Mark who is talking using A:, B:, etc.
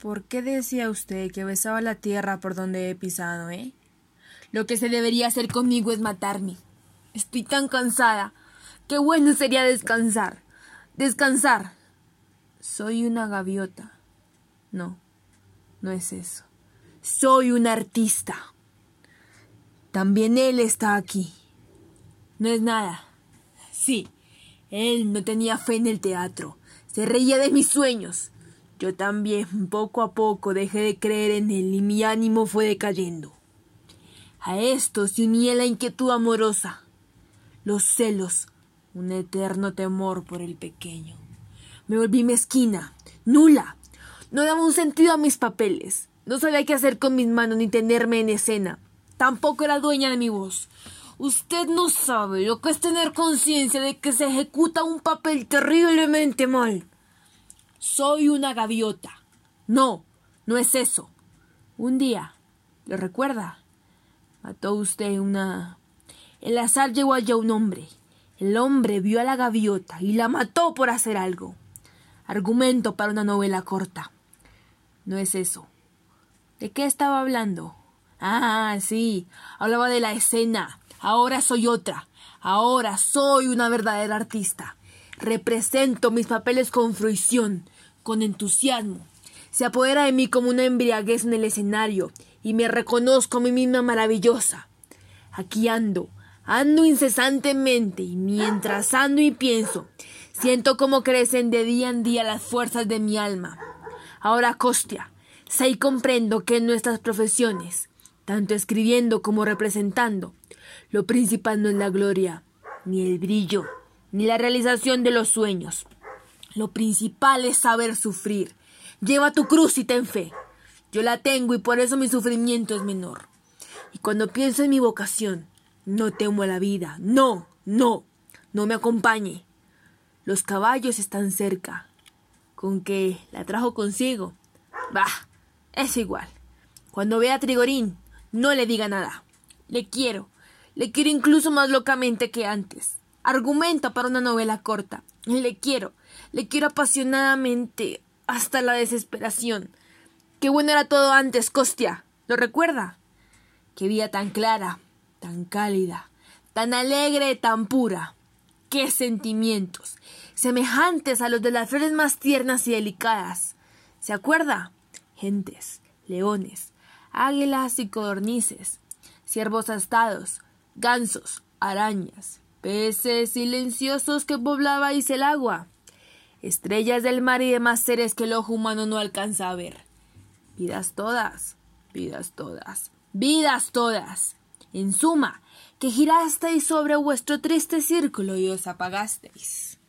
A: ¿Por qué decía usted que besaba la tierra por donde he pisado, eh? Lo que se debería hacer conmigo es matarme. Estoy tan cansada. Qué bueno sería descansar. Descansar. Soy una gaviota. No, no es eso. Soy un artista. También él está aquí. No es nada. Sí, él no tenía fe en el teatro. Se reía de mis sueños. Yo también poco a poco dejé de creer en él y mi ánimo fue decayendo. A esto se unía la inquietud amorosa, los celos, un eterno temor por el pequeño. Me volví mezquina, nula. No daba un sentido a mis papeles. No sabía qué hacer con mis manos ni tenerme en escena. Tampoco era dueña de mi voz. Usted no sabe lo que es tener conciencia de que se ejecuta un papel terriblemente mal. Soy una gaviota. No, no es eso. Un día, ¿lo recuerda? Mató usted una... El azar llegó allá un hombre. El hombre vio a la gaviota y la mató por hacer algo. Argumento para una novela corta. No es eso. ¿De qué estaba hablando? Ah, sí. Hablaba de la escena. Ahora soy otra. Ahora soy una verdadera artista. Represento mis papeles con fruición, con entusiasmo. Se apodera de mí como una embriaguez en el escenario y me reconozco a mí misma maravillosa. Aquí ando, ando incesantemente y mientras ando y pienso, siento cómo crecen de día en día las fuerzas de mi alma. Ahora, Costia, sé y comprendo que en nuestras profesiones, tanto escribiendo como representando, lo principal no es la gloria, ni el brillo, ni la realización de los sueños. Lo principal es saber sufrir. Lleva tu cruz y ten fe. Yo la tengo y por eso mi sufrimiento es menor. Y cuando pienso en mi vocación, no temo a la vida. No, no, no me acompañe. Los caballos están cerca. Con que la trajo consigo. Bah, es igual. Cuando vea a Trigorín, no le diga nada. Le quiero. Le quiero incluso más locamente que antes. Argumenta para una novela corta. Le quiero, le quiero apasionadamente hasta la desesperación. Qué bueno era todo antes, Costia. ¿Lo recuerda? Qué vida tan clara, tan cálida, tan alegre, tan pura. Qué sentimientos, semejantes a los de las flores más tiernas y delicadas. ¿Se acuerda? Gentes, leones, águilas y codornices, ciervos astados, gansos, arañas, peces silenciosos que poblabais el agua, estrellas del mar y demás seres que el ojo humano no alcanza a ver. Vidas todas, vidas todas, vidas todas. En suma, que girasteis sobre vuestro triste círculo y os apagasteis.